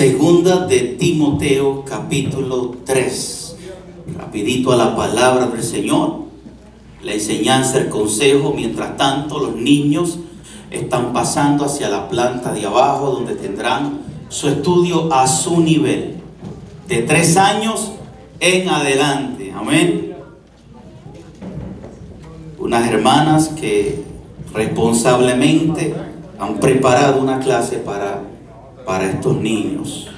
Segunda de Timoteo capítulo 3. Rapidito a la palabra del Señor. La enseñanza, el consejo. Mientras tanto, los niños están pasando hacia la planta de abajo donde tendrán su estudio a su nivel. De tres años en adelante. Amén. Unas hermanas que responsablemente han preparado una clase para para estos niños.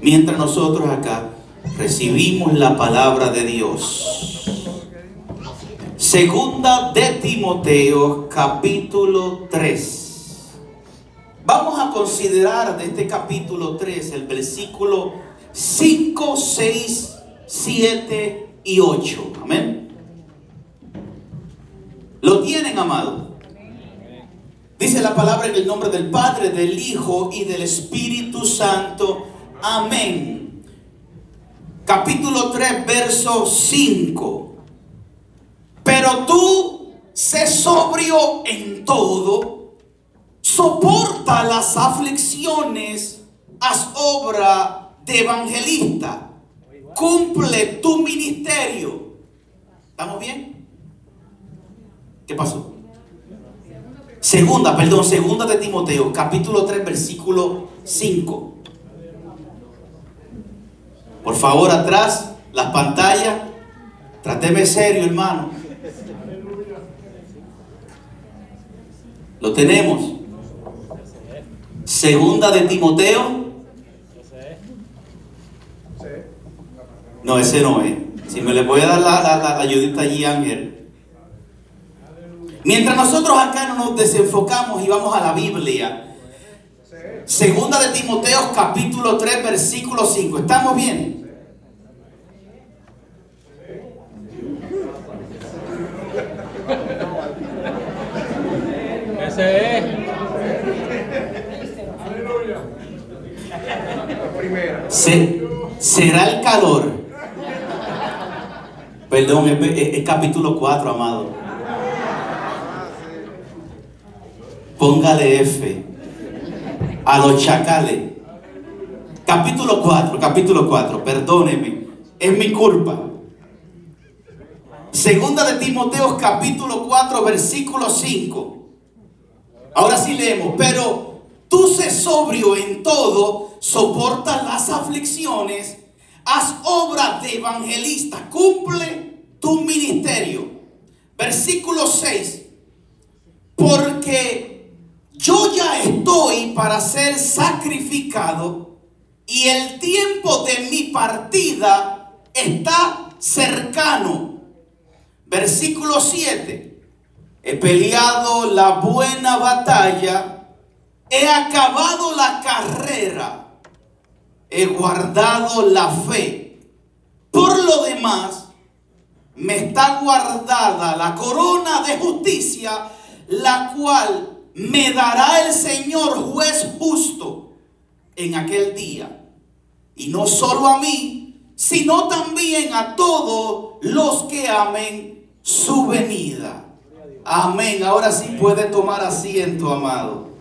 Mientras nosotros acá recibimos la palabra de Dios. Segunda de Timoteo capítulo 3. Vamos a considerar de este capítulo 3 el versículo 5, 6, 7 y 8. Amén. ¿Lo tienen, amado? Dice la palabra en el nombre del Padre, del Hijo y del Espíritu Santo. Amén. Capítulo 3, verso 5. Pero tú sé sobrio en todo, soporta las aflicciones, haz obra de evangelista, cumple tu ministerio. ¿Estamos bien? ¿Qué pasó? Segunda, perdón, segunda de Timoteo, capítulo 3, versículo 5. Por favor, atrás, las pantallas. Tráteme serio, hermano. Lo tenemos. Segunda de Timoteo. No, ese no es. Si me le voy a dar la, la ayudita allí, Ángel. Mientras nosotros acá no nos desenfocamos y vamos a la Biblia. Segunda de Timoteo capítulo 3 versículo 5. ¿Estamos bien? Ese es. Se, será el calor. Perdón, es capítulo 4, amado. Póngale F a los chacales. Capítulo 4, capítulo 4, perdóneme, es mi culpa. Segunda de Timoteo capítulo 4, versículo 5. Ahora sí leemos, pero tú sé sobrio en todo, soporta las aflicciones, haz obra de evangelista, cumple tu ministerio. Versículo 6. Porque yo ya estoy para ser sacrificado y el tiempo de mi partida está cercano. Versículo 7. He peleado la buena batalla, he acabado la carrera, he guardado la fe. Por lo demás, me está guardada la corona de justicia, la cual me dará el Señor juez justo en aquel día. Y no solo a mí, sino también a todos los que amen su venida. Amén. Ahora sí puede tomar asiento, amado.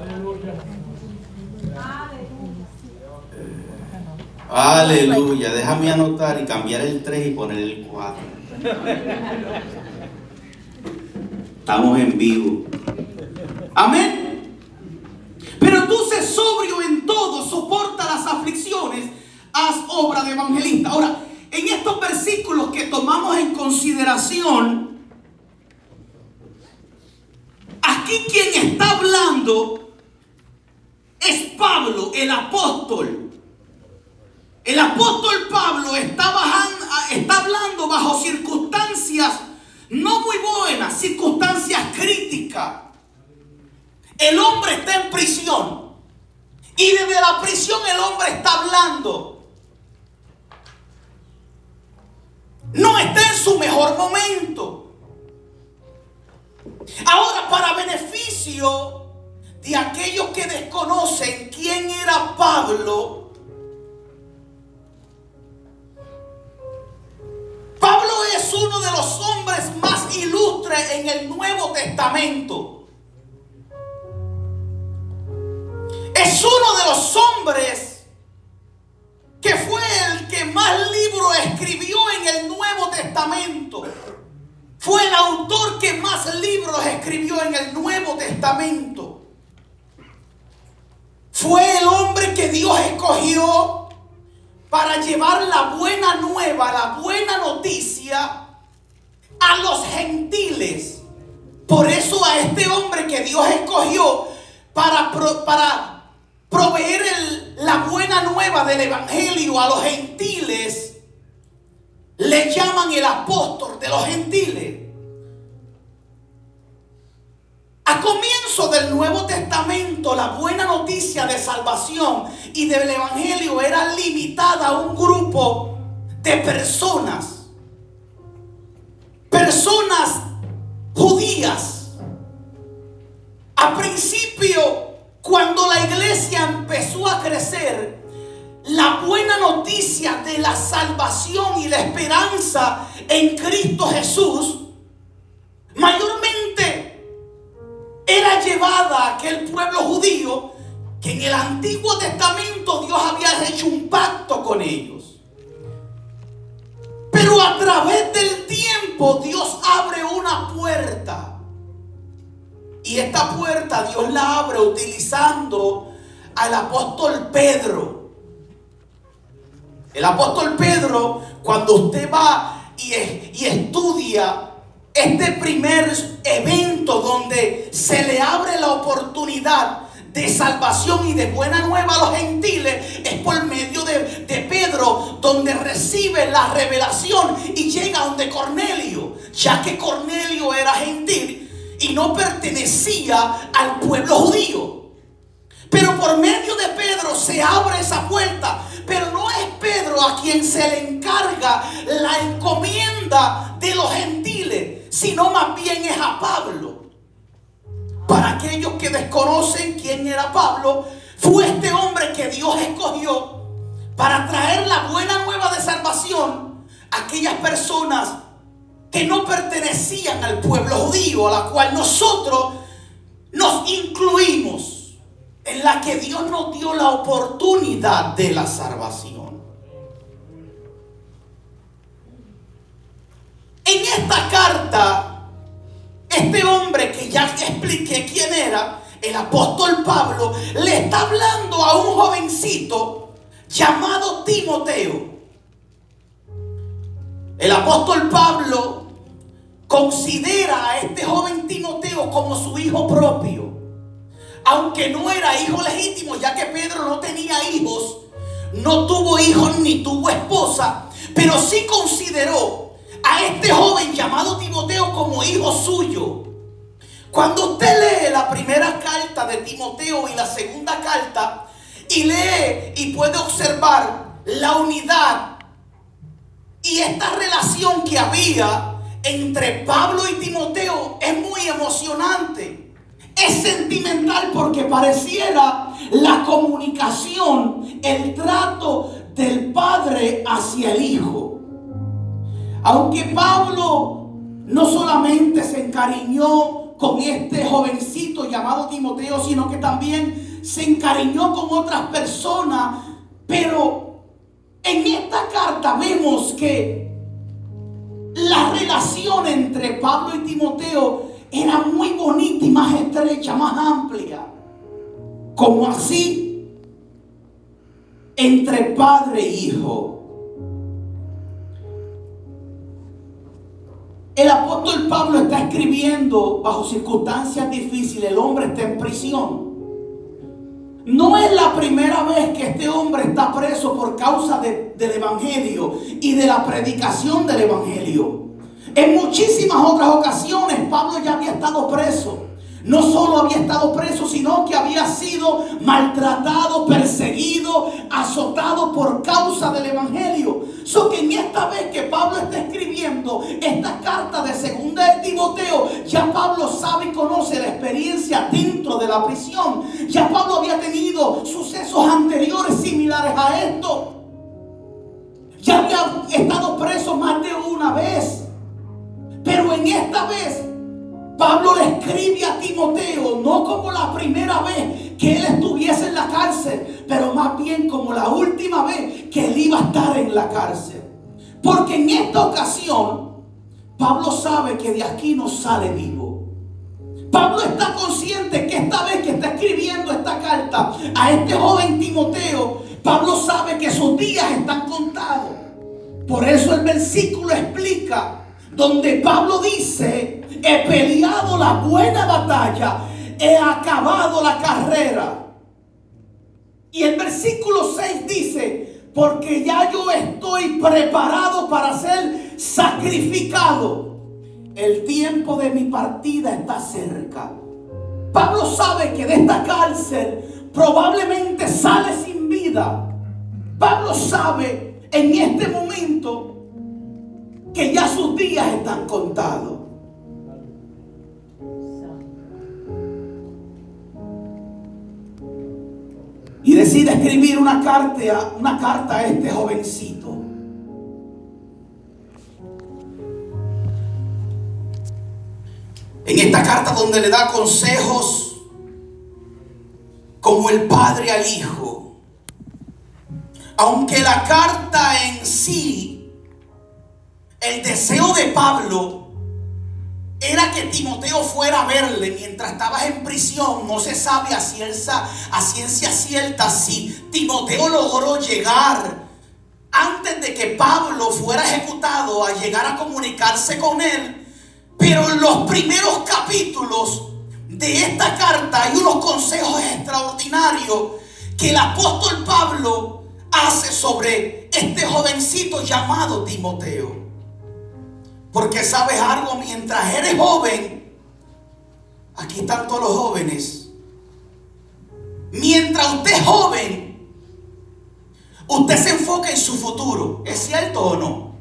Aleluya. Déjame anotar y cambiar el 3 y poner el 4. Estamos en vivo. Amén. Pero tú sé sobrio en todo, soporta las aflicciones, haz obra de evangelista. Ahora, en estos versículos que tomamos en consideración, aquí quien está hablando es Pablo, el apóstol. El apóstol Pablo está, bajando, está hablando bajo circunstancias no muy buenas, circunstancias críticas. El hombre está en prisión. Y desde la prisión el hombre está hablando. No está en su mejor momento. Ahora, para beneficio de aquellos que desconocen quién era Pablo, es uno de los hombres más ilustres en el Nuevo Testamento. Es uno de los hombres que fue el que más libros escribió en el Nuevo Testamento. Fue el autor que más libros escribió en el Nuevo Testamento. Fue el hombre que Dios escogió para llevar la buena nueva, la buena noticia a los gentiles. Por eso a este hombre que Dios escogió para, para proveer la buena nueva del Evangelio a los gentiles, le llaman el apóstol de los gentiles. A comienzo del Nuevo Testamento, la buena noticia de salvación y del Evangelio era limitada a un grupo de personas. Personas judías. A principio, cuando la iglesia empezó a crecer, la buena noticia de la salvación y la esperanza en Cristo Jesús, mayormente a aquel pueblo judío que en el Antiguo Testamento Dios había hecho un pacto con ellos. Pero a través del tiempo Dios abre una puerta. Y esta puerta Dios la abre utilizando al apóstol Pedro. El apóstol Pedro, cuando usted va y, y estudia este primer evento donde se le abre la oportunidad de salvación y de buena nueva a los gentiles es por medio de, de, Pedro, donde recibe la revelación y llega donde Cornelio, ya que Cornelio era gentil y no pertenecía al pueblo judío. Pero por medio de Pedro se abre esa puerta. Pero no es Pedro a quien se le encarga la encomienda de los gentiles, sino más bien es a Pablo. Para aquellos que desconocen quién era Pablo, fue este hombre que Dios escogió para traer la buena nueva de salvación a aquellas personas que no pertenecían al pueblo judío, a la cual nosotros nos incluimos en la que Dios nos dio la oportunidad de la salvación. En esta carta, este hombre que ya expliqué quién era, el apóstol Pablo, le está hablando a un jovencito llamado Timoteo. El apóstol Pablo considera a este joven Timoteo como su hijo propio aunque no era hijo legítimo, ya que Pedro no tenía hijos, no tuvo hijos ni tuvo esposa, pero sí consideró a este joven llamado Timoteo como hijo suyo. Cuando usted lee la primera carta de Timoteo y la segunda carta, y lee y puede observar la unidad y esta relación que había entre Pablo y Timoteo, es muy emocionante es sentimental porque pareciera la comunicación, el trato del padre hacia el hijo. Aunque Pablo no solamente se encariñó con este jovencito llamado Timoteo, sino que también se encariñó con otras personas, pero en esta carta vemos que la relación entre Pablo y Timoteo era muy bonita y más estrecha, más amplia. Como así, entre padre e hijo. El apóstol Pablo está escribiendo bajo circunstancias difíciles. El hombre está en prisión. No es la primera vez que este hombre está preso por causa del Evangelio y de la predicación del Evangelio. En muchísimas otras ocasiones Pablo ya había estado preso. No solo había estado preso, sino que había sido maltratado, perseguido, azotado por causa del Evangelio. So que en esta vez que Pablo está escribiendo esta carta de segunda de Timoteo, ya Pablo sabe y conoce la experiencia dentro de la prisión. Ya Pablo había tenido sucesos anteriores similares a esto. Ya había estado preso más de una vez. Pero en esta vez Pablo le escribe a Timoteo, no como la primera vez que él estuviese en la cárcel, pero más bien como la última vez que él iba a estar en la cárcel. Porque en esta ocasión, Pablo sabe que de aquí no sale vivo. Pablo está consciente que esta vez que está escribiendo esta carta a este joven Timoteo, Pablo sabe que sus días están contados. Por eso el versículo explica donde Pablo dice, he peleado la buena batalla, he acabado la carrera. Y el versículo 6 dice, porque ya yo estoy preparado para ser sacrificado. El tiempo de mi partida está cerca. Pablo sabe que de esta cárcel probablemente sale sin vida. Pablo sabe en este momento que ya sus días están contados. Y decide escribir una carta, una carta a este jovencito. En esta carta donde le da consejos como el padre al hijo. Aunque la carta en sí el deseo de Pablo era que Timoteo fuera a verle mientras estaba en prisión. No se sabe a ciencia, a ciencia cierta si Timoteo logró llegar antes de que Pablo fuera ejecutado a llegar a comunicarse con él. Pero en los primeros capítulos de esta carta hay unos consejos extraordinarios que el apóstol Pablo hace sobre este jovencito llamado Timoteo. Porque sabes algo, mientras eres joven, aquí están todos los jóvenes. Mientras usted es joven, usted se enfoca en su futuro. ¿Es cierto o no?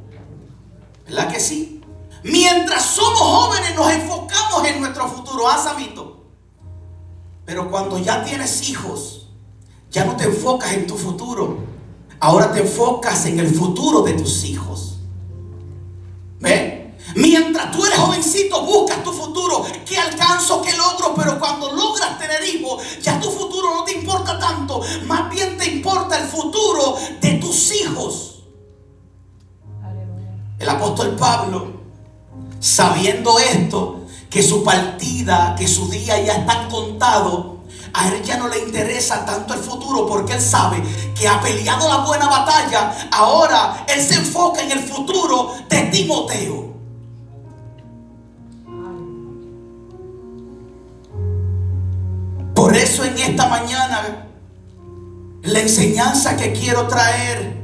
¿Verdad que sí? Mientras somos jóvenes nos enfocamos en nuestro futuro. ¿Ah, Samito? Pero cuando ya tienes hijos, ya no te enfocas en tu futuro. Ahora te enfocas en el futuro de tus hijos. Tú eres jovencito, buscas tu futuro. ¿Qué alcanzo? ¿Qué logro? Pero cuando logras tener hijos, ya tu futuro no te importa tanto. Más bien te importa el futuro de tus hijos. El apóstol Pablo, sabiendo esto, que su partida, que su día ya están contados, a él ya no le interesa tanto el futuro porque él sabe que ha peleado la buena batalla. Ahora él se enfoca en el futuro de Timoteo. Eso en esta mañana la enseñanza que quiero traer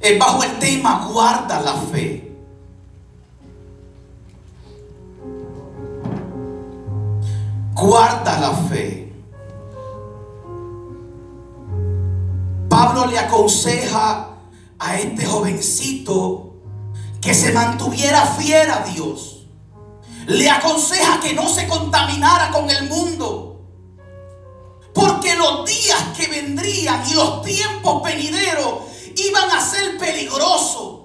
es bajo el tema guarda la fe. Guarda la fe. Pablo le aconseja a este jovencito que se mantuviera fiel a Dios le aconseja que no se contaminara con el mundo. Porque los días que vendrían y los tiempos venideros iban a ser peligrosos.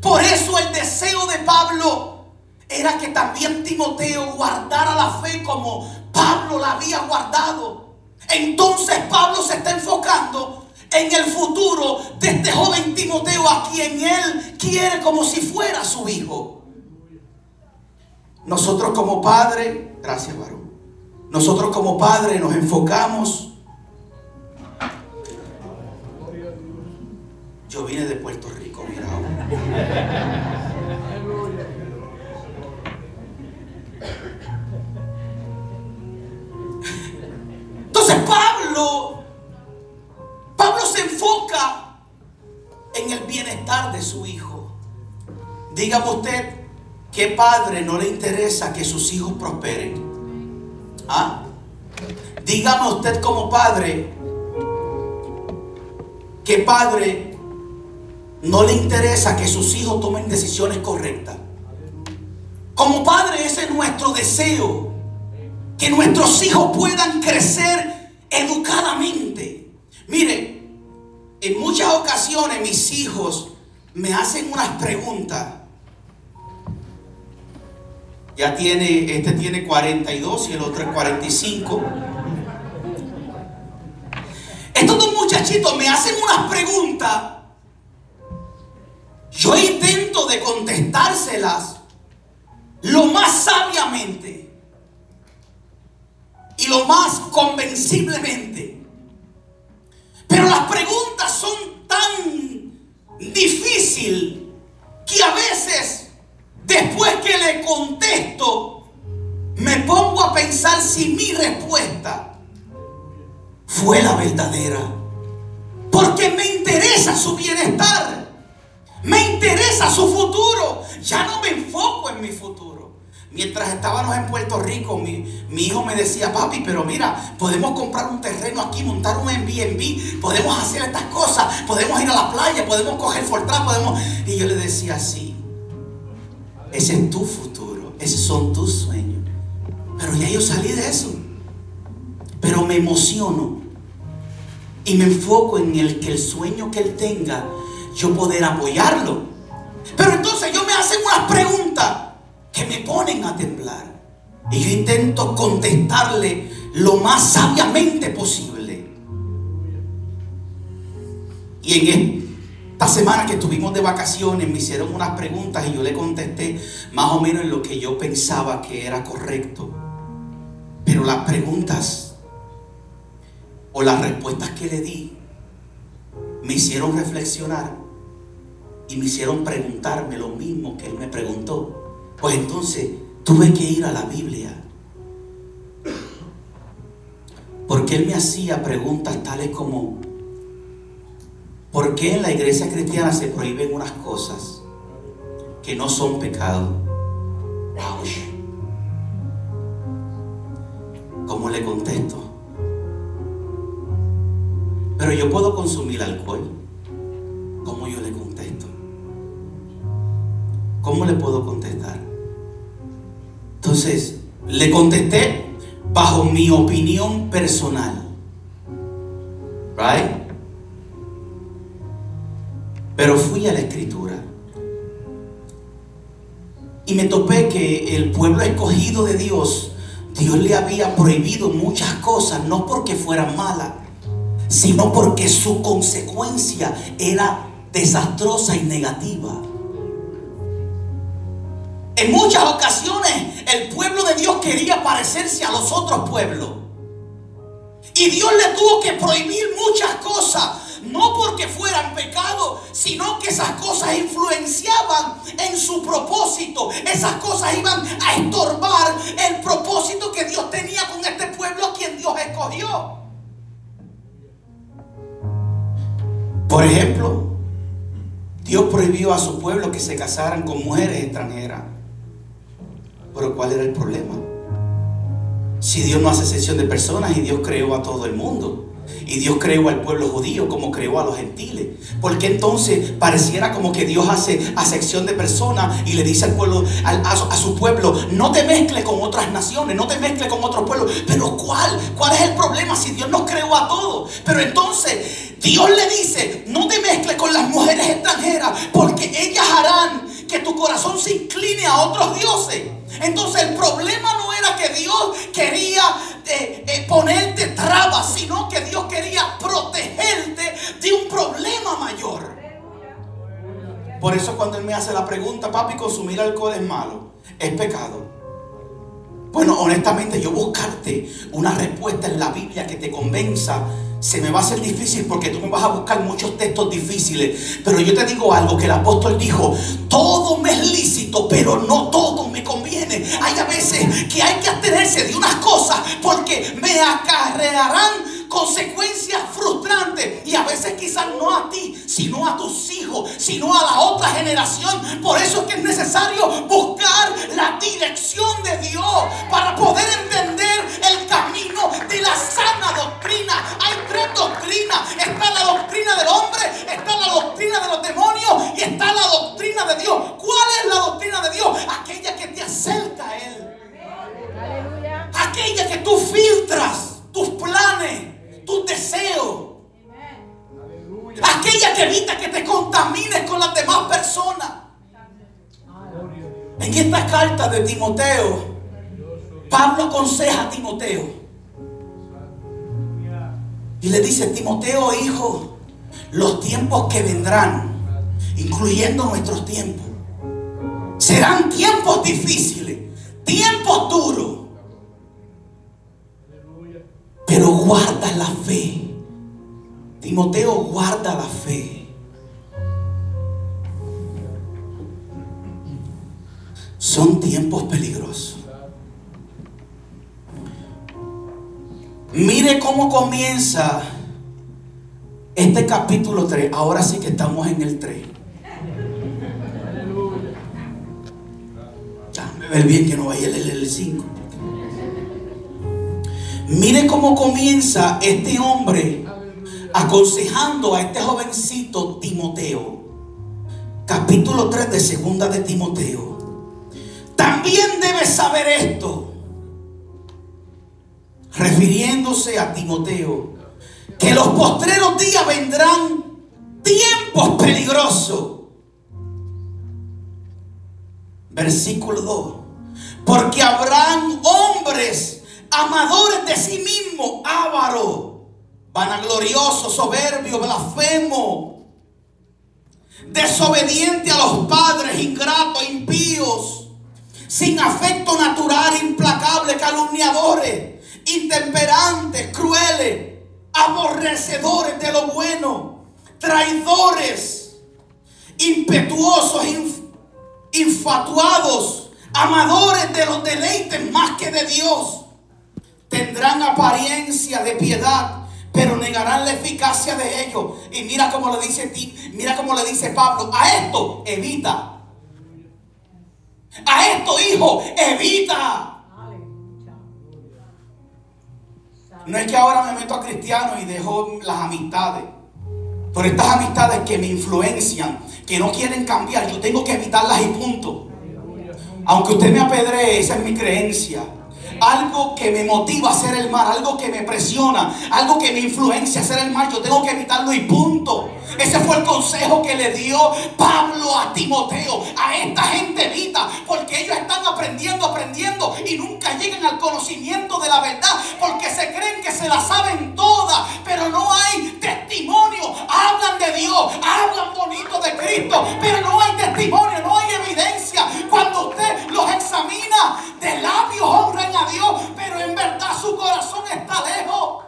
Por eso el deseo de Pablo era que también Timoteo guardara la fe como Pablo la había guardado. Entonces Pablo se está enfocando en el futuro de este joven Timoteo a quien él quiere como si fuera su hijo. Nosotros como padre, gracias varón, nosotros como padre nos enfocamos. Yo vine de Puerto Rico, mira. Entonces Pablo, Pablo se enfoca en el bienestar de su hijo. Dígame usted, ¿Qué padre no le interesa que sus hijos prosperen? ¿Ah? Dígame usted como padre, ¿qué padre no le interesa que sus hijos tomen decisiones correctas? Como padre ese es nuestro deseo, que nuestros hijos puedan crecer educadamente. Mire, en muchas ocasiones mis hijos me hacen unas preguntas Ya tiene, este tiene 42 y el otro es 45. Estos dos muchachitos me hacen unas preguntas. Yo intento de contestárselas lo más sabiamente y lo más convenciblemente. Pero las preguntas son tan difíciles que a veces, después que le contesto, me pongo a pensar si mi respuesta fue la verdadera. Porque me interesa su bienestar. Me interesa su futuro. Ya no me enfoco en mi futuro. Mientras estábamos en Puerto Rico, mi, hijo me decía, papi, pero mira, podemos comprar un terreno aquí, montar un Airbnb, podemos hacer estas cosas, podemos ir a la playa, podemos coger Fortran, podemos... Y yo le decía, sí, ese es tu futuro, esos son tus sueños. Pero ya yo salí de eso. Pero me emociono y me enfoco en el que el sueño que él tenga, yo poder apoyarlo. Pero entonces yo me hacen unas preguntas que me ponen a temblar. Y yo intento contestarle lo más sabiamente posible. Y en esta semana que estuvimos de vacaciones me hicieron unas preguntas y yo le contesté más o menos en lo que yo pensaba que era correcto. Pero las preguntas o las respuestas que le di me hicieron reflexionar y me hicieron preguntarme lo mismo que él me preguntó. Pues entonces tuve que ir a la Biblia. Porque él me hacía preguntas tales como, ¿por qué en la iglesia cristiana se prohíben unas cosas que no son pecado? ¿Cómo le contesto? Pero yo puedo consumir alcohol. ¿Cómo yo le contesto? ¿Cómo le puedo contestar? Entonces, le contesté bajo mi opinión personal. Right? Pero fui a la escritura. Y me topé que el pueblo escogido de Dios, Dios le había prohibido muchas cosas, no porque fueran malas, sino porque su consecuencia era desastrosa y negativa. En muchas ocasiones el pueblo de Dios quería parecerse a los otros pueblos. Y Dios le tuvo que prohibir muchas cosas. No porque fueran pecado, sino que esas cosas influenciaban en su propósito. Esas cosas iban a estorbar el propósito que Dios tenía con este pueblo a quien Dios escogió. Por ejemplo, Dios prohibió a su pueblo que se casaran con mujeres extranjeras. Pero ¿cuál era el problema? Si Dios no hace excepción de personas y Dios creó a todo el mundo. Y Dios creó al pueblo judío como creó a los gentiles. Porque entonces pareciera como que Dios hace acepción de personas y le dice al pueblo, a, su pueblo, no te mezcles con otras naciones, no te mezcles con otros pueblos. Pero ¿cuál? ¿Cuál es el problema si Dios nos creó a todos? Pero entonces Dios le dice, no te mezcles con las mujeres extranjeras porque ellas harán que tu corazón se incline a otros dioses. Entonces el problema no era que Dios quería eh, eh, ponerte trabas, sino que Dios quería protegerte de un problema mayor. Por eso cuando Él me hace la pregunta, papi, consumir alcohol es malo, es pecado. Bueno, honestamente, yo buscarte una respuesta en la Biblia que te convenza se me va a hacer difícil porque tú me vas a buscar muchos textos difíciles. Pero yo te digo algo que el apóstol dijo, todo me es lícito, pero no todo me conviene. Hay a veces que hay que abstenerse de unas cosas porque me acarrearán consecuencias frustrantes. Y a veces quizás no a ti, sino a tus hijos, sino a la otra generación. Por eso es que es necesario buscar la dirección de Dios para poder entender el camino de la sana doctrina. Hay tres doctrinas. Está la doctrina del hombre, está la doctrina de los demonios y está la doctrina de Dios. ¿Cuál es la doctrina de Dios? Aquella que te acerca a Él. Aquella que tú filtras tus planes tus deseos. Aquella que evita que te contamines con las demás personas. En esta carta de Timoteo, Pablo aconseja a Timoteo. Y le dice, Timoteo, hijo, los tiempos que vendrán, incluyendo nuestros tiempos, serán tiempos difíciles, tiempos duros. Pero guarda la fe. Timoteo guarda la fe. Son tiempos peligrosos. Mire cómo comienza este capítulo 3. Ahora sí que estamos en el 3. me ver bien que no vaya a leer el 5. Mire cómo comienza este hombre aconsejando a este jovencito Timoteo. Capítulo 3 de segunda de Timoteo. También debes saber esto, refiriéndose a Timoteo, que los postreros días vendrán tiempos peligrosos. Versículo 2. Porque habrán hombres amadores de sí mismos, ávaros, vanagloriosos, soberbios, blasfemos, desobedientes a los padres, ingratos, impíos sin afecto natural, implacable, calumniadores, intemperantes, crueles, aborrecedores de lo bueno, traidores, impetuosos, infatuados, amadores de los deleites más que de Dios. Tendrán apariencia de piedad, pero negarán la eficacia de ellos. Y mira cómo le dice mira cómo le dice Pablo, a esto evita. A esto, hijo, evita. No es que ahora me meto a cristiano y dejo las amistades. Pero estas amistades que me influencian, que no quieren cambiar, yo tengo que evitarlas y punto. Aunque usted me apedree, esa es mi creencia algo que me motiva a hacer el mal, algo que me presiona, algo que me influencia a hacer el mal, yo tengo que evitarlo y punto. Ese fue el consejo que le dio Pablo a Timoteo. A esta gente evita, porque ellos están aprendiendo, aprendiendo y nunca llegan al conocimiento de la verdad, porque se creen que se la saben todas, pero no hay testimonio. Hablan de Dios, hablan bonito de Cristo, pero no hay testimonio, no hay evidencia. Cuando usted los examina, de labios honran a Dios, pero en verdad su corazón está lejos.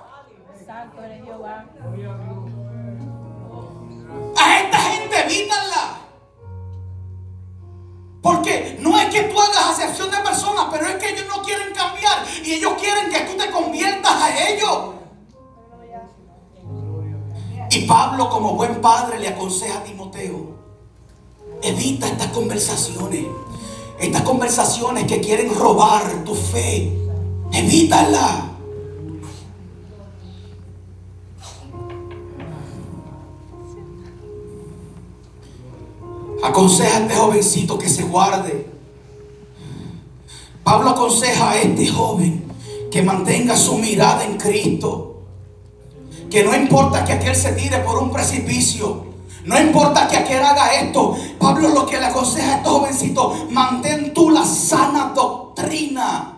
Esta gente evítanla. Porque no es que tú hagas acepción de personas, pero es que ellos no quieren cambiar y ellos quieren que tú te conviertas a ellos. Y Pablo como buen padre le aconseja a Timoteo, evita estas conversaciones. Estas conversaciones que quieren robar tu fe, evítala. Aconseja a este jovencito que se guarde. Pablo aconseja a este joven que mantenga su mirada en Cristo. Que no importa que aquel se tire por un precipicio. No importa que aquel haga esto. Pablo lo que le aconseja a este jovencito, mantén tú la sana doctrina.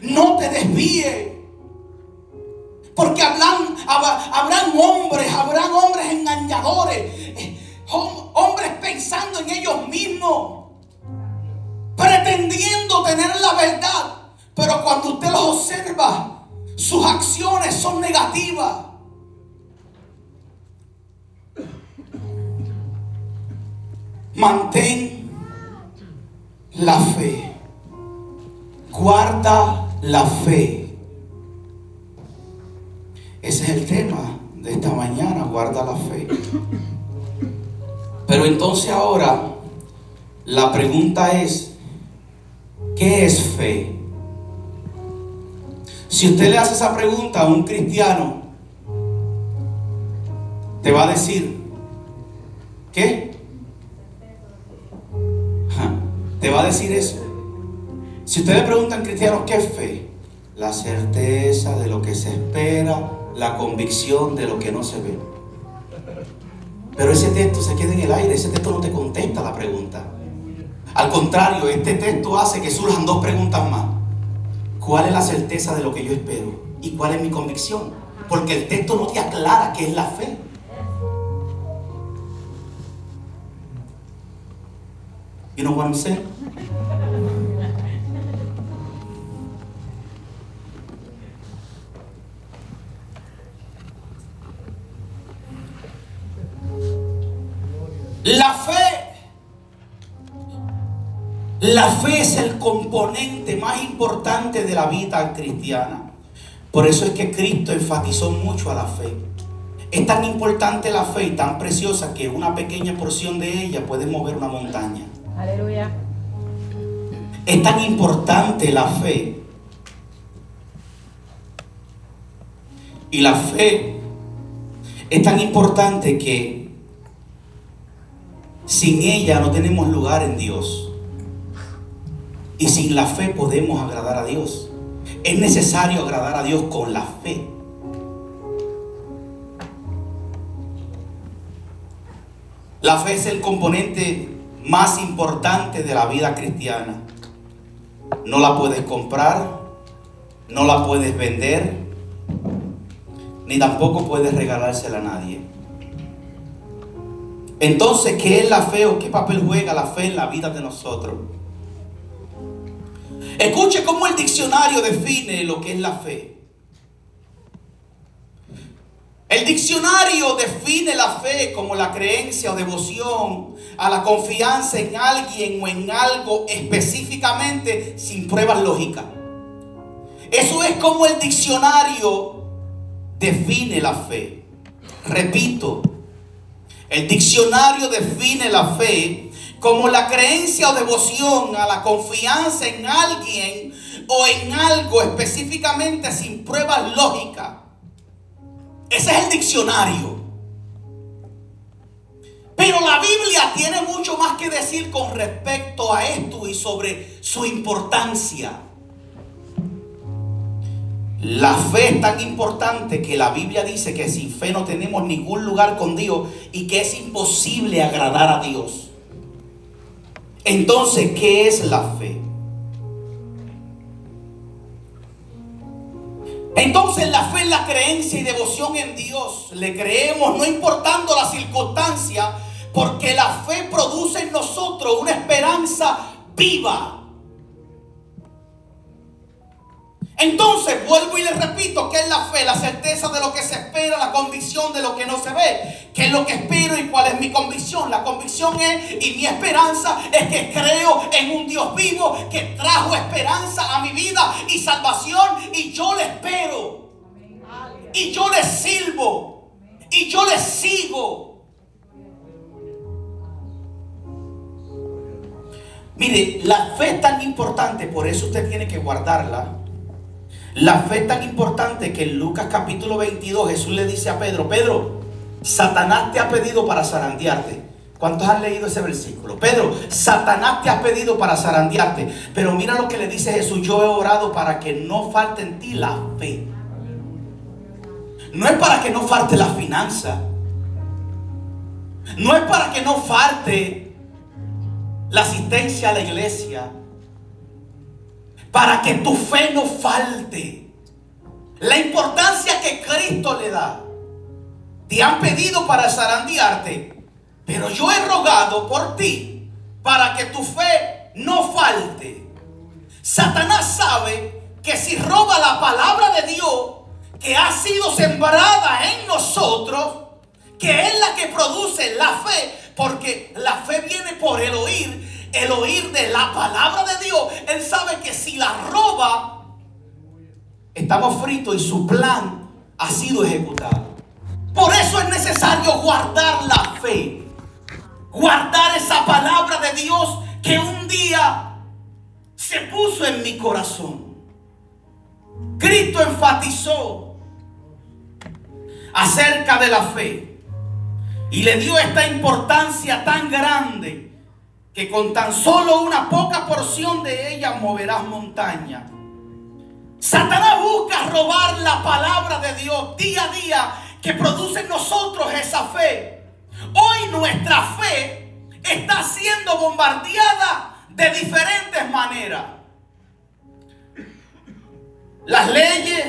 No te desvíes. Porque habrán, habrán hombres, habrán hombres engañadores, eh, hombres pensando en ellos mismos, pretendiendo tener la verdad. Pero cuando usted los observa, sus acciones son negativas. Mantén la fe. Guarda la fe. Ese es el tema de esta mañana, guarda la fe. Pero entonces ahora la pregunta es, ¿qué es fe? Si usted le hace esa pregunta a un cristiano, te va a decir, ¿qué? te va a decir eso. Si ustedes preguntan cristianos, ¿qué es fe? La certeza de lo que se espera, la convicción de lo que no se ve. Pero ese texto se queda en el aire, ese texto no te contesta la pregunta. Al contrario, este texto hace que surjan dos preguntas más. ¿Cuál es la certeza de lo que yo espero? ¿Y cuál es mi convicción? Porque el texto no te aclara qué es la fe. You know what I'm saying? La fe es el componente más importante de la vida cristiana. Por eso es que Cristo enfatizó mucho a la fe. Es tan importante la fe y tan preciosa que una pequeña porción de ella puede mover una montaña. Aleluya. Es tan importante la fe. Y la fe es tan importante que sin ella no tenemos lugar en Dios. Y sin la fe podemos agradar a Dios. Es necesario agradar a Dios con la fe. La fe es el componente más importante de la vida cristiana. No la puedes comprar, no la puedes vender, ni tampoco puedes regalársela a nadie. Entonces, ¿qué es la fe o qué papel juega la fe en la vida de nosotros? Escuche cómo el diccionario define lo que es la fe. El diccionario define la fe como la creencia o devoción a la confianza en alguien o en algo específicamente sin pruebas lógicas. Eso es como el diccionario define la fe. Repito, el diccionario define la fe como la creencia o devoción a la confianza en alguien o en algo específicamente sin pruebas lógicas ese es el diccionario. Pero la Biblia tiene mucho más que decir con respecto a esto y sobre su importancia. La fe es tan importante que la Biblia dice que sin fe no tenemos ningún lugar con Dios y que es imposible agradar a Dios. Entonces, ¿qué es la fe? Entonces la fe es la creencia y devoción en Dios. Le creemos no importando la circunstancia, porque la fe produce en nosotros una esperanza viva. Entonces, vuelvo y le repito, ¿qué es la fe? La certeza de lo que se espera, la convicción de lo que no se ve. ¿Qué es lo que espero y cuál es mi convicción? La convicción es, y mi esperanza es que creo en un Dios vivo que trajo esperanza a mi vida y salvación y yo le espero. Y yo le sirvo. Y yo le sigo. Mire, la fe es tan importante, por eso usted tiene que guardarla la fe es tan importante que en Lucas capítulo 22 Jesús le dice a Pedro, Pedro, Satanás te ha pedido para zarandearte. ¿Cuántos han leído ese versículo? Pedro, Satanás te ha pedido para zarandearte. Pero mira lo que le dice Jesús, yo he orado para que no falte en ti la fe. No es para que no falte la finanza. No es para que no falte la asistencia a la iglesia para que tu fe no falte. La importancia que Cristo le da. Te han pedido para zarandearte, pero yo he rogado por ti para que tu fe no falte. Satanás sabe que si roba la palabra de Dios que ha sido sembrada en nosotros, que es la que produce la fe, porque la fe viene por el oír el oír de la palabra de Dios, Él sabe que si la roba, estamos fritos y su plan ha sido ejecutado. Por eso es necesario guardar la fe. Guardar esa palabra de Dios que un día se puso en mi corazón. Cristo enfatizó acerca de la fe y le dio esta importancia tan grande que con tan solo una poca porción de ella moverás montaña. Satanás busca robar la palabra de Dios día a día que produce en nosotros esa fe. Hoy nuestra fe está siendo bombardeada de diferentes maneras. Las leyes,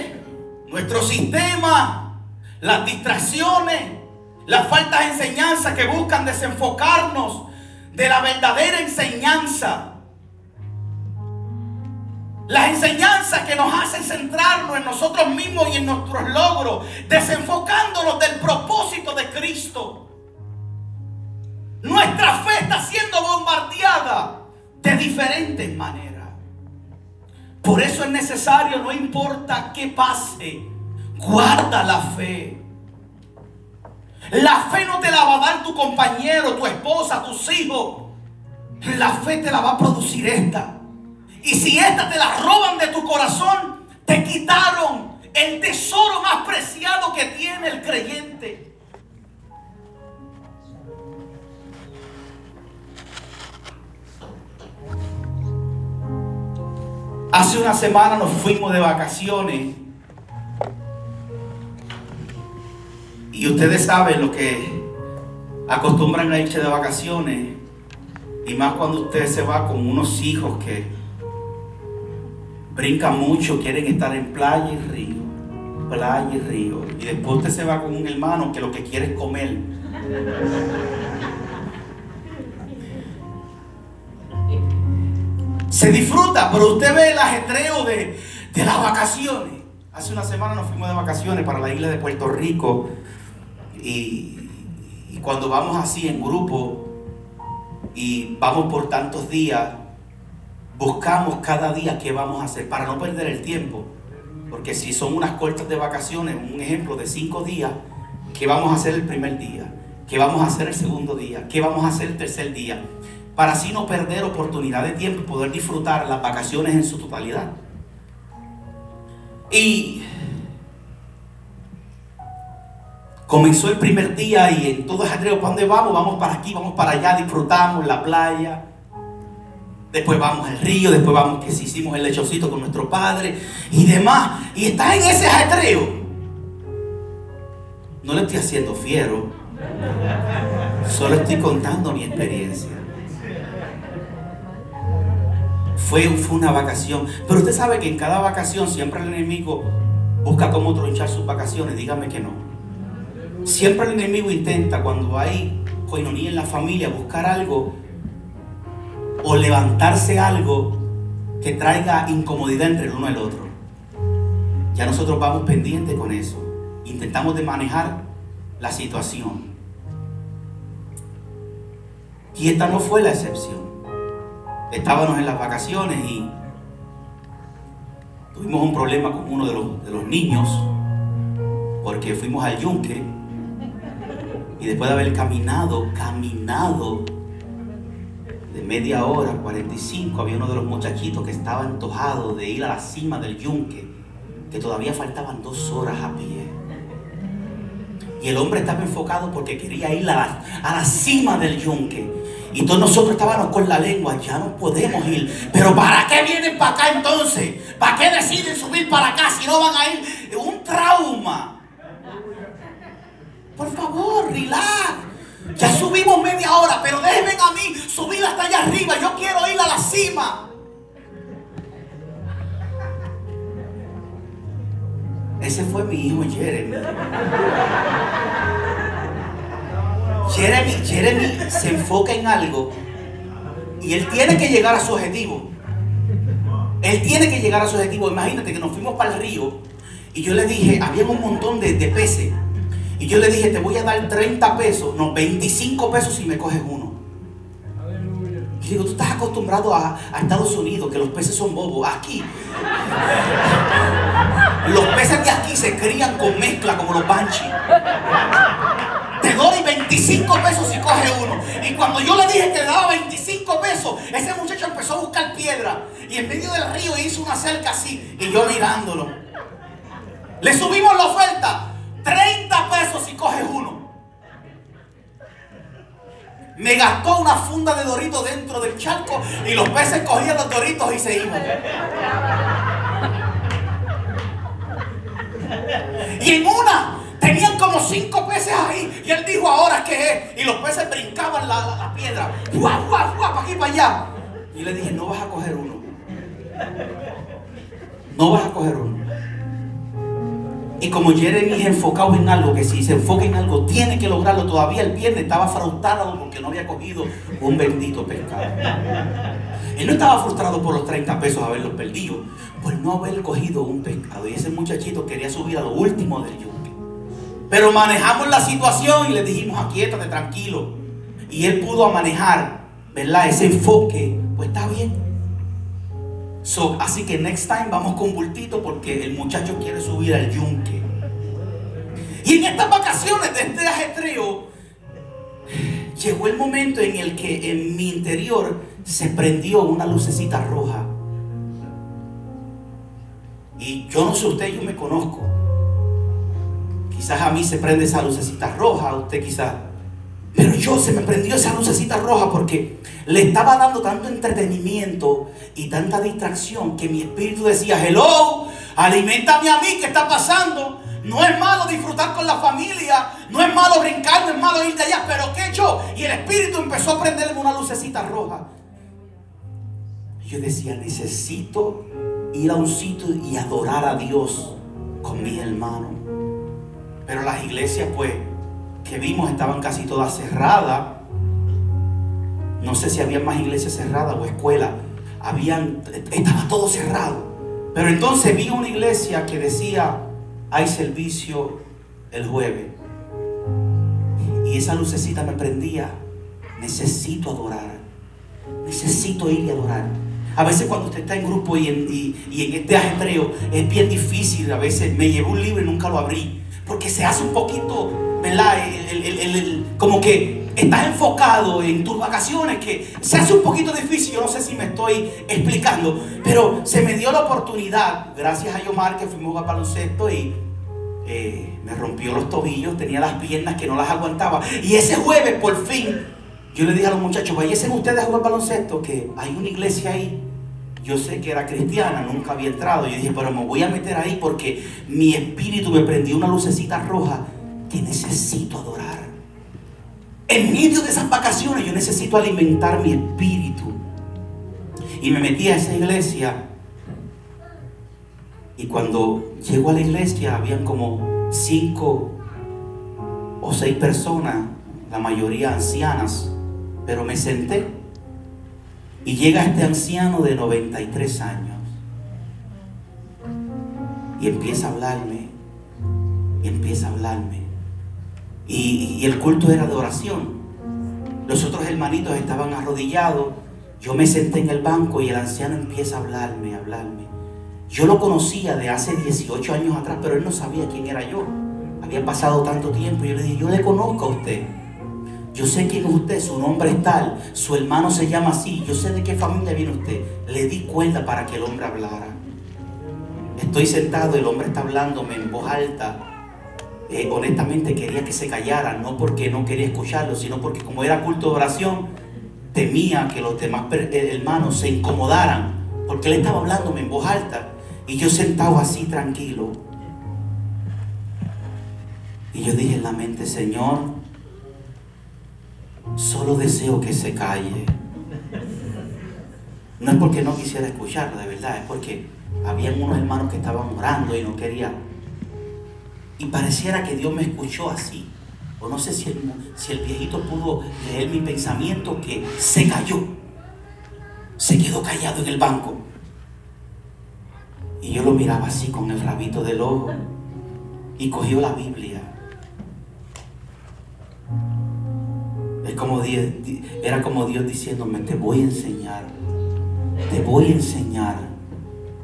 nuestro sistema, las distracciones, las faltas de enseñanza que buscan desenfocarnos de la verdadera enseñanza. Las enseñanzas que nos hacen centrarnos en nosotros mismos y en nuestros logros, desenfocándonos del propósito de Cristo. Nuestra fe está siendo bombardeada de diferentes maneras. Por eso es necesario, no importa qué pase, guarda la fe. La fe no te la va a dar tu compañero, tu esposa, tus hijos. La fe te la va a producir esta. Y si esta te la roban de tu corazón, te quitaron el tesoro más preciado que tiene el creyente. Hace una semana nos fuimos de vacaciones. Y ustedes saben lo que acostumbran a irse de vacaciones. Y más cuando usted se va con unos hijos que brincan mucho, quieren estar en playa y río, playa y río. Y después usted se va con un hermano que lo que quiere es comer. Se disfruta, pero usted ve el ajetreo de, las vacaciones. Hace una semana nos fuimos de vacaciones para la isla de Puerto Rico y, cuando vamos así en grupo y vamos por tantos días, buscamos cada día qué vamos a hacer para no perder el tiempo. Porque si son unas cortas de vacaciones, un ejemplo de cinco días, ¿qué vamos a hacer el primer día? ¿Qué vamos a hacer el segundo día? ¿Qué vamos a hacer el tercer día? Para así no perder oportunidad de tiempo y poder disfrutar las vacaciones en su totalidad. Y comenzó el primer día y en todo ese ¿para dónde vamos? Vamos para aquí, vamos para allá, disfrutamos la playa, Después vamos al río, después vamos que si hicimos el lechocito con nuestro padre y demás. Y está en ese ajetreo. No le estoy haciendo fiero. Solo estoy contando mi experiencia. Fue, fue una vacación. Pero usted sabe que en cada vacación siempre el enemigo busca cómo tronchar sus vacaciones. Dígame que no. Siempre el enemigo intenta cuando hay coinonía en la familia buscar algo o levantarse algo que traiga incomodidad entre el uno y el otro. Ya nosotros vamos pendientes con eso. Intentamos de manejar la situación. Y esta no fue la excepción. Estábamos en las vacaciones y tuvimos un problema con uno de los, de los niños porque fuimos al yunque y después de haber caminado, caminado media hora, 45, había uno de los muchachitos que estaba antojado de ir a la cima del yunque, que todavía faltaban dos horas a pie. Y el hombre estaba enfocado porque quería ir a la, a la cima del yunque. Y todos nosotros estábamos con la lengua, ya no podemos ir. Pero ¿para qué vienen para acá entonces? ¿Para qué deciden subir para acá si no van a ir? Un trauma. Por favor, relax. Ya subimos media hora, pero déjenme a mí subir hasta allá arriba. Yo quiero ir a la cima. Ese fue mi hijo Jeremy. Jeremy, Jeremy se enfoca en algo y él tiene que llegar a su objetivo. Él tiene que llegar a su objetivo. Imagínate que nos fuimos para el río y yo le dije, había un montón de, de peces. Y yo le dije, te voy a dar 30 pesos, no, 25 pesos si me coges uno. Y digo, tú estás acostumbrado a, Estados Unidos, que los peces son bobos. Aquí. Los peces de aquí se crían con mezcla como los banshee. Te doy 25 pesos si coges uno. Y cuando yo le dije que le daba 25 pesos, ese muchacho empezó a buscar piedra. Y en medio del río hizo una cerca así. Y yo mirándolo. Le subimos la oferta. 30 pesos si coges uno. Me gastó una funda de doritos dentro del charco y los peces cogían los doritos y se iban. Y en una tenían como cinco peces ahí. Y él dijo, ¿ahora qué es? Y los peces brincaban la, piedra. ¡Fua, fua, fua! Para aquí, para allá. Y le dije, no vas a coger uno. No vas a coger uno. Y como Jeremy es enfocado en algo, que si se enfoca en algo, tiene que lograrlo. Todavía el viernes estaba frustrado porque no había cogido un bendito pescado. Él no estaba frustrado por los 30 pesos haberlos perdido, por no haber cogido un pescado. Y ese muchachito quería subir a lo último del yunque. Pero manejamos la situación y le dijimos, aquíétate, tranquilo. Y él pudo manejar, ¿verdad? Ese enfoque, pues está bien así que next time vamos con bultito porque el muchacho quiere subir al yunque. Y en estas vacaciones de este ajetreo, llegó el momento en el que en mi interior se prendió una lucecita roja. Y yo no sé usted, yo me conozco. Quizás a mí se prende esa lucecita roja, usted quizás pero yo se me prendió esa lucecita roja porque le estaba dando tanto entretenimiento y tanta distracción que mi espíritu decía, hello, alimentame a mí, ¿qué está pasando? No es malo disfrutar con la familia, no es malo brincar, no es malo ir de allá, pero ¿qué yo? Y el espíritu empezó a prenderme una lucecita roja. Yo decía, necesito ir a un sitio y adorar a Dios con mis hermanos. Pero las iglesias pues que vimos estaban casi todas cerradas. No sé si había más iglesias cerradas o escuelas. Habían, estaba todo cerrado. Pero entonces vi una iglesia que decía, hay servicio el jueves. Y esa lucecita me prendía. Necesito adorar. Necesito ir y adorar. A veces cuando usted está en grupo y en, este ajetreo es bien difícil. A veces me llevo un libro y nunca lo abrí. Porque se hace un poquito ¿verdad? como que estás enfocado en tus vacaciones, que se hace un poquito difícil, yo no sé si me estoy explicando, pero se me dio la oportunidad, gracias a Yomar que fuimos a baloncesto y eh, me rompió los tobillos, tenía las piernas que no las aguantaba. Y ese jueves, por fin, yo le dije a los muchachos, vayan ustedes a jugar baloncesto, que hay una iglesia ahí. Yo sé que era cristiana, nunca había entrado. Yo dije, pero me voy a meter ahí porque mi espíritu me prendió una lucecita roja que necesito adorar. En medio de esas vacaciones yo necesito alimentar mi espíritu. Y me metí a esa iglesia. Y cuando llego a la iglesia habían como cinco o seis personas, la mayoría ancianas. Pero me senté. Y llega este anciano de 93 años. Y empieza a hablarme. Y empieza a hablarme. Y, el culto era de oración. Los otros hermanitos estaban arrodillados. Yo me senté en el banco y el anciano empieza a hablarme, hablarme. Yo lo conocía de hace 18 años atrás, pero él no sabía quién era yo. Había pasado tanto tiempo. Yo le dije, yo le conozco a usted. Yo sé quién es usted, su nombre es tal, su hermano se llama así, yo sé de qué familia viene usted. Le di cuenta para que el hombre hablara. Estoy sentado, el hombre está hablándome en voz alta eh, honestamente quería que se callara, no porque no quería escucharlo, sino porque como era culto de oración, temía que los demás eh, hermanos se incomodaran, porque él estaba hablándome en voz alta y yo sentado así tranquilo. Y yo dije en la mente, Señor, solo deseo que se calle. No es porque no quisiera escucharlo, de verdad, es porque habían unos hermanos que estaban orando y no quería y pareciera que Dios me escuchó así. O no sé si el, viejito pudo leer mi pensamiento que se cayó. Se quedó callado en el banco. Y yo lo miraba así con el rabito del ojo. Y cogió la Biblia. Es como era como Dios diciéndome, te voy a enseñar. Te voy a enseñar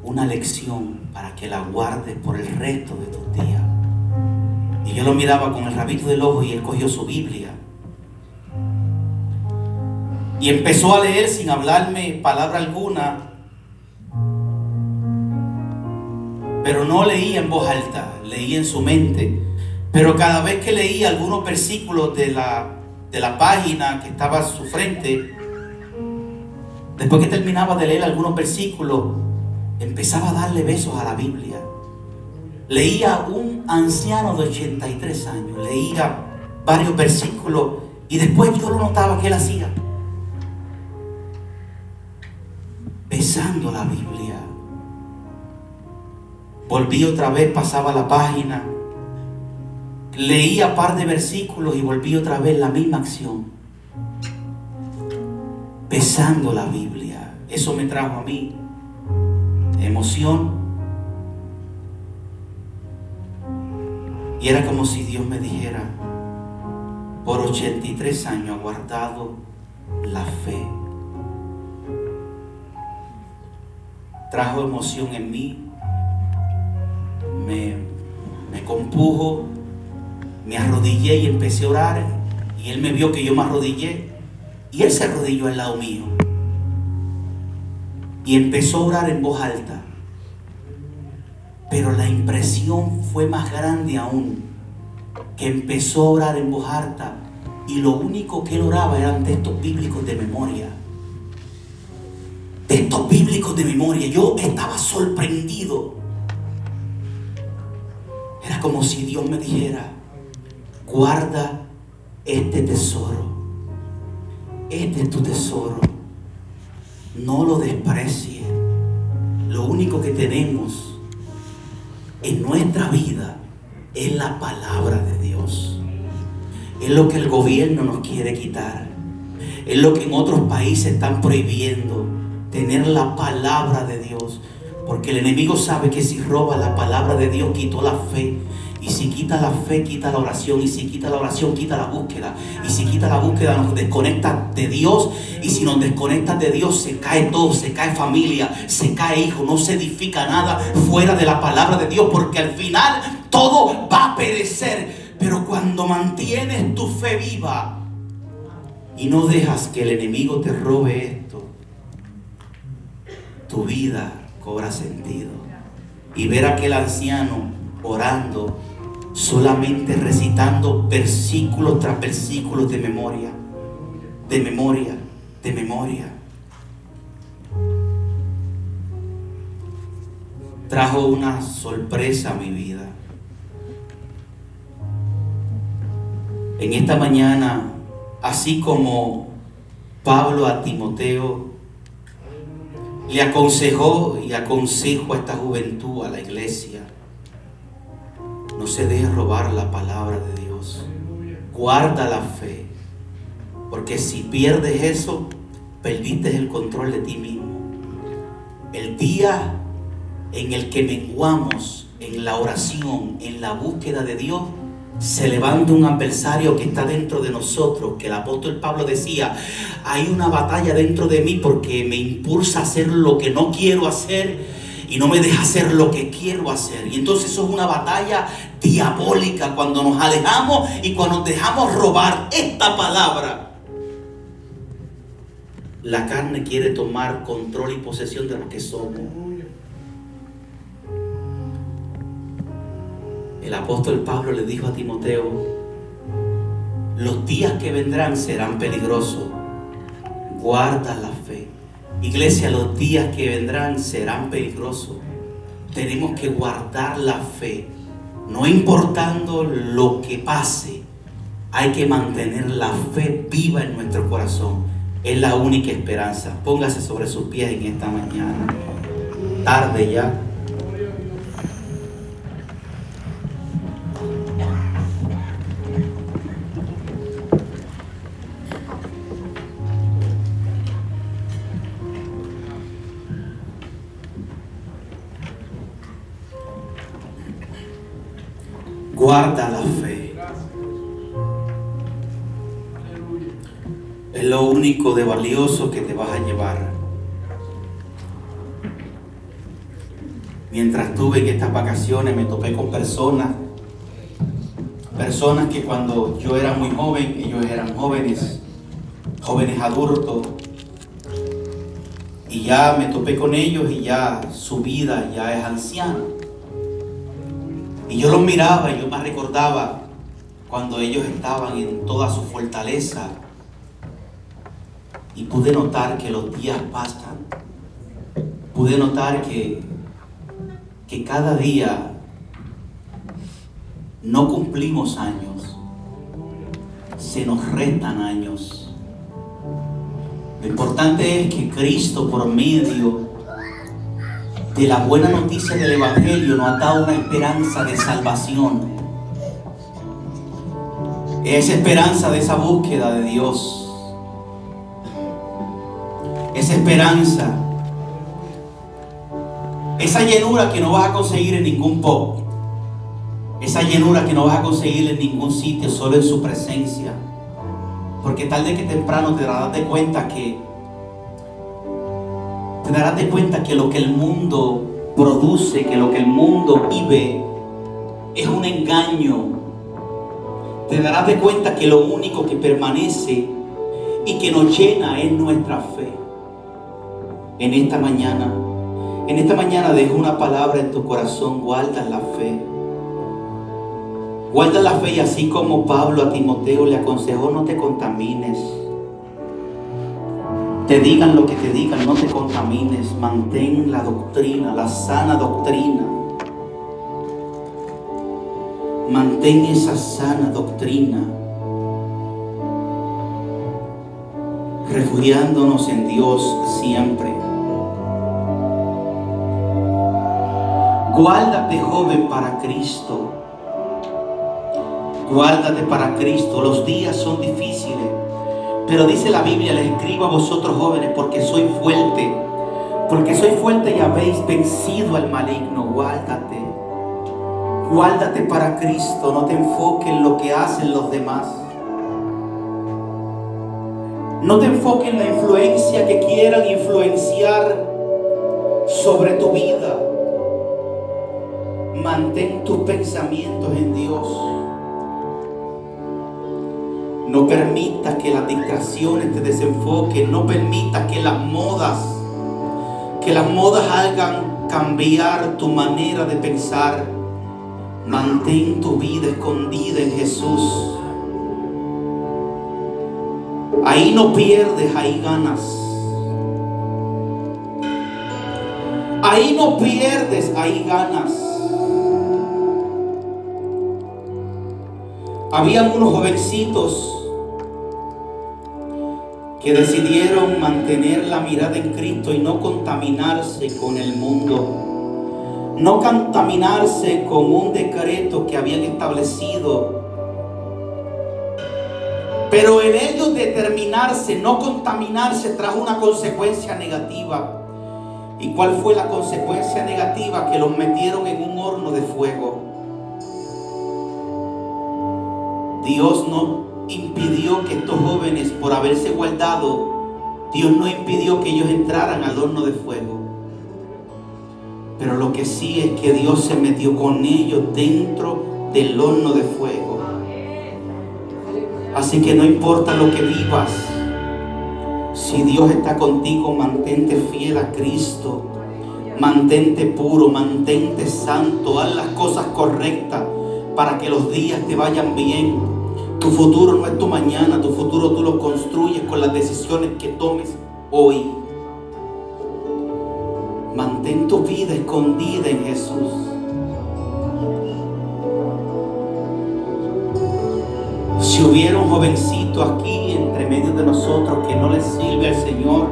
una lección para que la guardes por el resto de tus días. Yo lo miraba con el rabito del ojo y él cogió su Biblia. Y empezó a leer sin hablarme palabra alguna. Pero no leía en voz alta, leía en su mente. Pero cada vez que leía algunos versículos de la, de la página que estaba a su frente, después que terminaba de leer algunos versículos, empezaba a darle besos a la Biblia. Leía un anciano de 83 años, leía varios versículos y después yo lo notaba que él hacía. pesando la Biblia. Volví otra vez, pasaba la página, leía par de versículos y volví otra vez la misma acción. Pesando la Biblia. Eso me trajo a mí emoción. Y era como si Dios me dijera, por 83 años ha guardado la fe. Trajo emoción en mí, me, me compujo, me arrodillé y empecé a orar. Y él me vio que yo me arrodillé. Y él se arrodilló al lado mío. Y empezó a orar en voz alta. Pero la impresión fue más grande aún. Que empezó a orar en voz alta. Y lo único que él oraba eran textos bíblicos de memoria. Textos bíblicos de memoria. Yo estaba sorprendido. Era como si Dios me dijera, guarda este tesoro. Este es tu tesoro. No lo desprecie. Lo único que tenemos en nuestra vida es la palabra de Dios. Es lo que el gobierno nos quiere quitar. Es lo que en otros países están prohibiendo. Tener la palabra de Dios. Porque el enemigo sabe que si roba la palabra de Dios, quitó la fe. Y si quita la fe, quita la oración. Y si quita la oración, quita la búsqueda. Y si quita la búsqueda, nos desconecta de Dios. Y si nos desconecta de Dios, se cae todo. Se cae familia, se cae hijo. No se edifica nada fuera de la palabra de Dios. Porque al final todo va a perecer. Pero cuando mantienes tu fe viva y no dejas que el enemigo te robe esto, tu vida cobra sentido. Y ver aquel anciano orando, solamente recitando versículos tras versículos de memoria, de memoria, de memoria. Trajo una sorpresa a mi vida. En esta mañana, así como Pablo a Timoteo le aconsejó y aconsejo a esta juventud, a la iglesia, no se deje robar la palabra de Dios. Guarda la fe. Porque si pierdes eso, perdiste el control de ti mismo. El día en el que menguamos en la oración, en la búsqueda de Dios, se levanta un adversario que está dentro de nosotros, que el apóstol Pablo decía, hay una batalla dentro de mí porque me impulsa a hacer lo que no quiero hacer y no me deja hacer lo que quiero hacer. Y entonces eso es una batalla diabólica cuando nos alejamos y cuando dejamos robar esta palabra. La carne quiere tomar control y posesión de lo que somos. El apóstol Pablo le dijo a Timoteo, los días que vendrán serán peligrosos. Guarda la fe. Iglesia, los días que vendrán serán peligrosos. Tenemos que guardar la fe. No importando lo que pase, hay que mantener la fe viva en nuestro corazón. Es la única esperanza. Póngase sobre sus pies en esta mañana. Tarde ya. Guarda la fe. Es lo único de valioso que te vas a llevar. Mientras estuve en estas vacaciones me topé con personas, personas que cuando yo era muy joven, ellos eran jóvenes, jóvenes adultos, y ya me topé con ellos y ya su vida ya es anciana. Y yo los miraba y yo me recordaba cuando ellos estaban en toda su fortaleza. Y pude notar que los días pasan. Pude notar que, que cada día no cumplimos años. Se nos restan años. Lo importante es que Cristo por medio de la buena noticia del Evangelio nos ha dado una esperanza de salvación. Esa esperanza de esa búsqueda de Dios. Esa esperanza. Esa llenura que no vas a conseguir en ningún pop. Esa llenura que no vas a conseguir en ningún sitio, solo en su presencia. Porque tarde que temprano te darás de cuenta que te darás de cuenta que lo que el mundo produce, que lo que el mundo vive es un engaño. Te darás de cuenta que lo único que permanece y que nos llena es nuestra fe. En esta mañana, en esta mañana dejo una palabra en tu corazón, guarda la fe. Guarda la fe y así como Pablo a Timoteo le aconsejó, no te contamines te digan lo que te digan, no te contamines, mantén la doctrina, la sana doctrina. Mantén esa sana doctrina. Refugiándonos en Dios siempre. Guárdate joven para Cristo. Guárdate para Cristo. Los días son difíciles. Pero dice la Biblia, les escribo a vosotros jóvenes porque soy fuerte. Porque soy fuerte y habéis vencido al maligno. Guárdate. Guárdate para Cristo. No te enfoques en lo que hacen los demás. No te enfoques en la influencia que quieran influenciar sobre tu vida. Mantén tus pensamientos en Dios. No permita que las distracciones te desenfoquen. No permita que las modas, que las modas hagan cambiar tu manera de pensar. Mantén tu vida escondida en Jesús. Ahí no pierdes, ahí ganas. Ahí no pierdes, ahí ganas. Habían unos jovencitos que decidieron mantener la mirada en Cristo y no contaminarse con el mundo, no contaminarse con un decreto que habían establecido. Pero en ellos determinarse, no contaminarse, trajo una consecuencia negativa. ¿Y cuál fue la consecuencia negativa? Que los metieron en un horno de fuego. Dios no impidió que estos jóvenes, por haberse guardado, Dios no impidió que ellos entraran al horno de fuego. Pero lo que sí es que Dios se metió con ellos dentro del horno de fuego. Así que no importa lo que vivas, si Dios está contigo, mantente fiel a Cristo. Mantente puro, mantente santo, haz las cosas correctas para que los días te vayan bien tu futuro no es tu mañana, tu futuro tú lo construyes con las decisiones que tomes hoy. Mantén tu vida escondida en Jesús. Si hubiera un jovencito aquí entre medio de nosotros que no le sirve al Señor,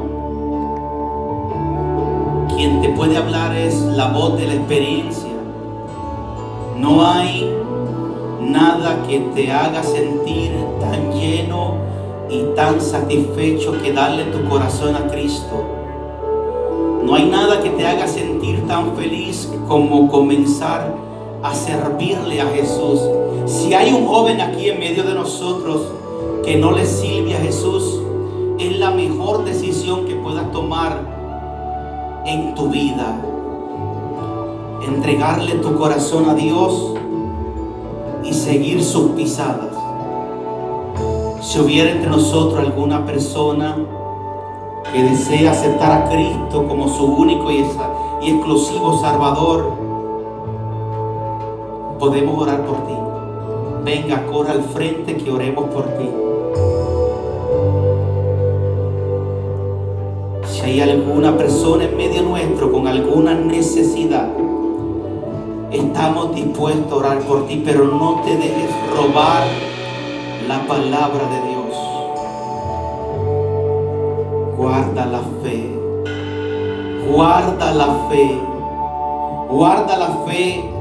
quien te puede hablar es la voz de la experiencia. No hay nada que te haga sentir tan lleno y tan satisfecho que darle tu corazón a Cristo. No hay nada que te haga sentir tan feliz como comenzar a servirle a Jesús. Si hay un joven aquí en medio de nosotros que no le sirve a Jesús, es la mejor decisión que puedas tomar en tu vida. Entregarle tu corazón a Dios y seguir sus pisadas. Si hubiera entre nosotros alguna persona que desea aceptar a Cristo como su único y, exclusivo Salvador, podemos orar por ti. Venga, corra al frente que oremos por ti. Si hay alguna persona en medio nuestro con alguna necesidad, Estamos dispuestos a orar por ti, pero no te dejes robar la palabra de Dios. Guarda la fe. Guarda la fe. Guarda la fe